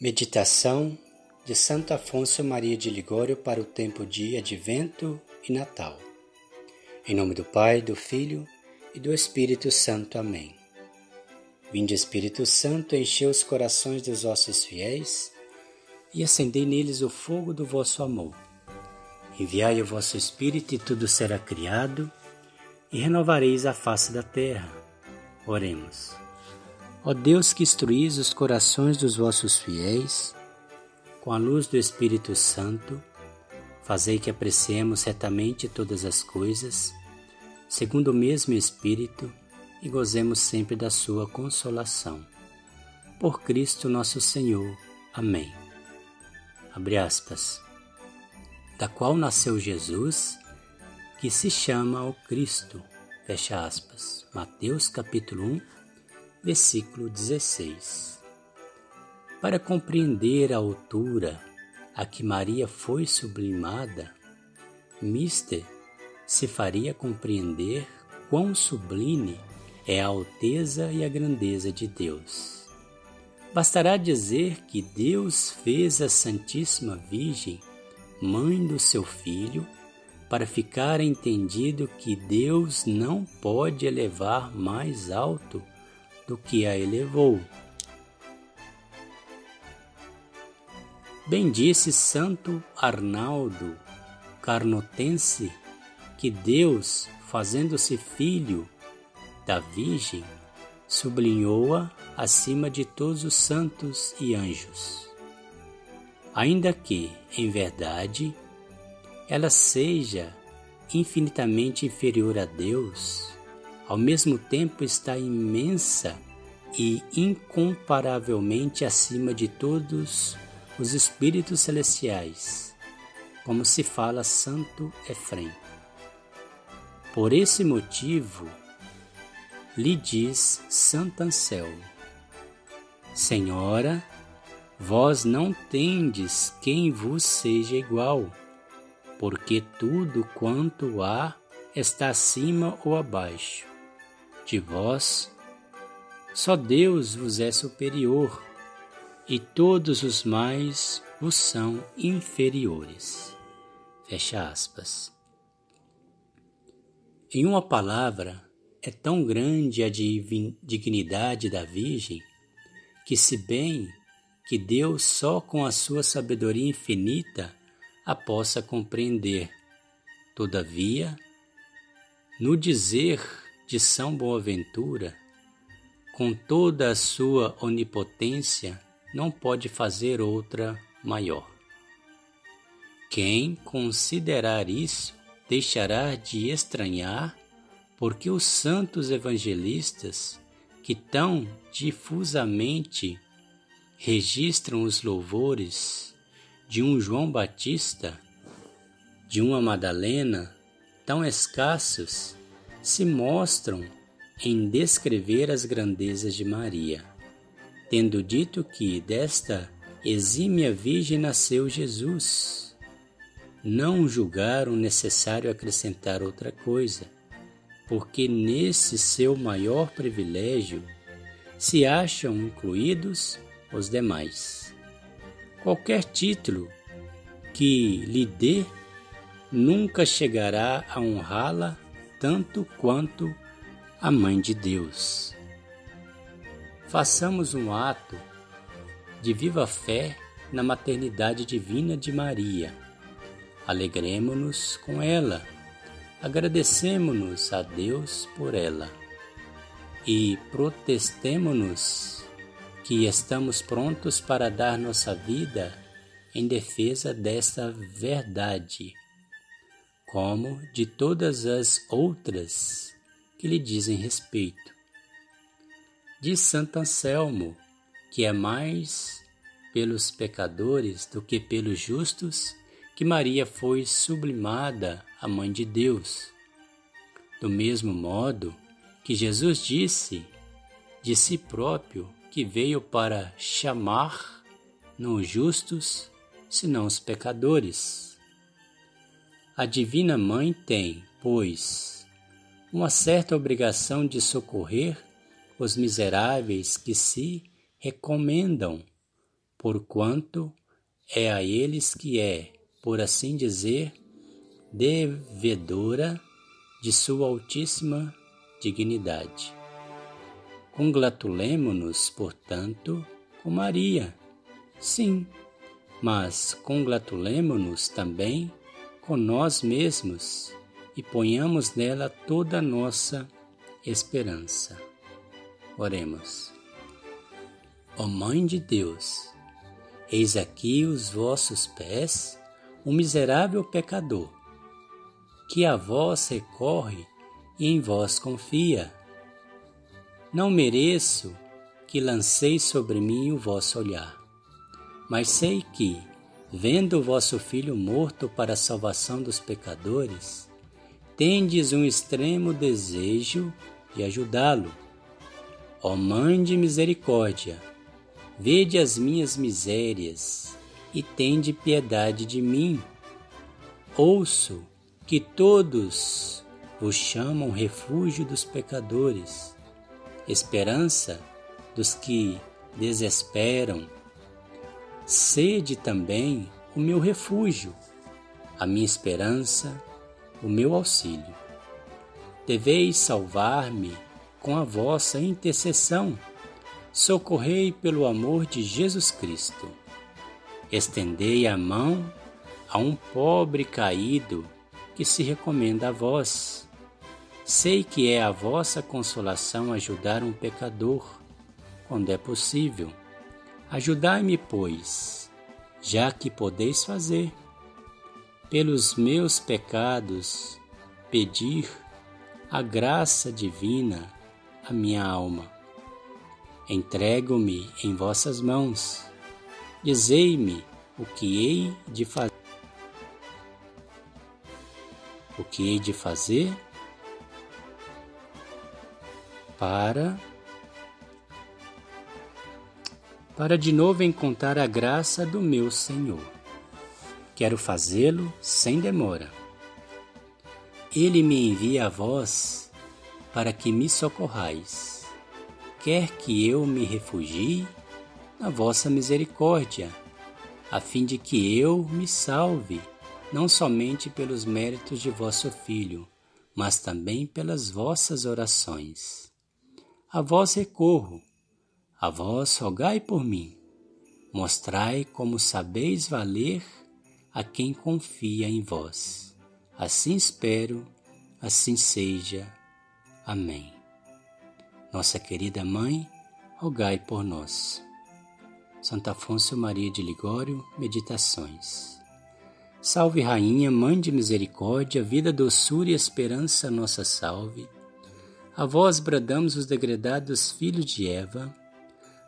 Meditação de Santo Afonso Maria de Ligório para o tempo de Advento e Natal. Em nome do Pai, do Filho e do Espírito Santo. Amém. Vinde, Espírito Santo, enchei os corações dos vossos fiéis e acendei neles o fogo do vosso amor. Enviai o vosso Espírito e tudo será criado e renovareis a face da terra. Oremos. Ó Deus que instruís os corações dos vossos fiéis, com a luz do Espírito Santo, fazei que apreciemos retamente todas as coisas, segundo o mesmo Espírito, e gozemos sempre da sua consolação. Por Cristo nosso Senhor. Amém. Abre aspas. Da qual nasceu Jesus, que se chama o Cristo. Fecha aspas. Mateus capítulo 1, versículo 16. Para compreender a altura a que Maria foi sublimada, Mister se faria compreender quão sublime é a alteza e a grandeza de Deus. Bastará dizer que Deus fez a Santíssima Virgem mãe do seu filho para ficar entendido que Deus não pode elevar mais alto do que a elevou. Bem disse Santo Arnaldo Carnotense que Deus, fazendo-se filho da Virgem, sublinhou-a acima de todos os santos e anjos. Ainda que, em verdade, ela seja infinitamente inferior a Deus, ao mesmo tempo está imensa e incomparavelmente acima de todos os espíritos celestiais, como se fala Santo Efrem. Por esse motivo, lhe diz Santo Anselmo: Senhora, vós não tendes quem vos seja igual, porque tudo quanto há está acima ou abaixo de vós, só Deus vos é superior e todos os mais vos são inferiores. Fecha aspas. Em uma palavra, é tão grande a dignidade da Virgem que, se bem que Deus só com a sua sabedoria infinita a possa compreender, todavia, no dizer de São Boaventura, com toda a sua onipotência, não pode fazer outra maior. Quem considerar isso deixará de estranhar, porque os santos evangelistas, que tão difusamente registram os louvores de um João Batista, de uma Madalena, tão escassos se mostram em descrever as grandezas de Maria, tendo dito que desta exímia Virgem nasceu Jesus. Não julgaram necessário acrescentar outra coisa, porque nesse seu maior privilégio se acham incluídos os demais. Qualquer título que lhe dê nunca chegará a honrá-la tanto quanto a Mãe de Deus. Façamos um ato de viva fé na maternidade divina de Maria. Alegremos-nos com ela, agradecemos-nos a Deus por ela e protestemos-nos que estamos prontos para dar nossa vida em defesa desta verdade como de todas as outras que lhe dizem respeito. Diz Santo Anselmo que é mais pelos pecadores do que pelos justos que Maria foi sublimada a Mãe de Deus. Do mesmo modo que Jesus disse de si próprio que veio para chamar não os justos, senão os pecadores. A Divina Mãe tem, pois, uma certa obrigação de socorrer os miseráveis que se recomendam porquanto é a eles que é, por assim dizer, devedora de sua altíssima dignidade. Congratulemo-nos, portanto, com Maria. Sim, mas congratulemo-nos também com nós mesmos e ponhamos nela toda a nossa esperança. Oremos. Ó Mãe de Deus, eis aqui os vossos pés, um miserável pecador, que a vós recorre e em vós confia. Não mereço que lanceis sobre mim o vosso olhar, mas sei que, vendo o vosso Filho morto para a salvação dos pecadores, tendes um extremo desejo de ajudá-lo. Ó Mãe de misericórdia, vede as minhas misérias e tende piedade de mim. Ouço que todos vos chamam refúgio dos pecadores, esperança dos que desesperam. Sede também o meu refúgio, a minha esperança o meu auxílio. Deveis salvar-me com a vossa intercessão. Socorrei pelo amor de Jesus Cristo. Estendei a mão a um pobre caído que se recomenda a vós. Sei que é a vossa consolação ajudar um pecador, quando é possível. Ajudai-me, pois, já que podeis fazer pelos meus pecados, pedir a graça divina à minha alma. Entrego-me em vossas mãos. Dizei-me o que hei de fazer. O que hei de fazer para para de novo encontrar a graça do meu Senhor. Quero fazê-lo sem demora. Ele me envia a vós para que me socorrais. Quer que eu me refugie na vossa misericórdia, a fim de que eu me salve, não somente pelos méritos de vosso Filho, mas também pelas vossas orações. A vós recorro, a vós rogai por mim. Mostrai como sabeis valer a quem confia em vós. Assim espero, assim seja. Amém. Nossa querida Mãe, rogai por nós. Santo Afonso Maria de Ligório, Meditações. Salve Rainha, Mãe de Misericórdia, vida, doçura e esperança, nossa salve. A vós bradamos os degredados filhos de Eva,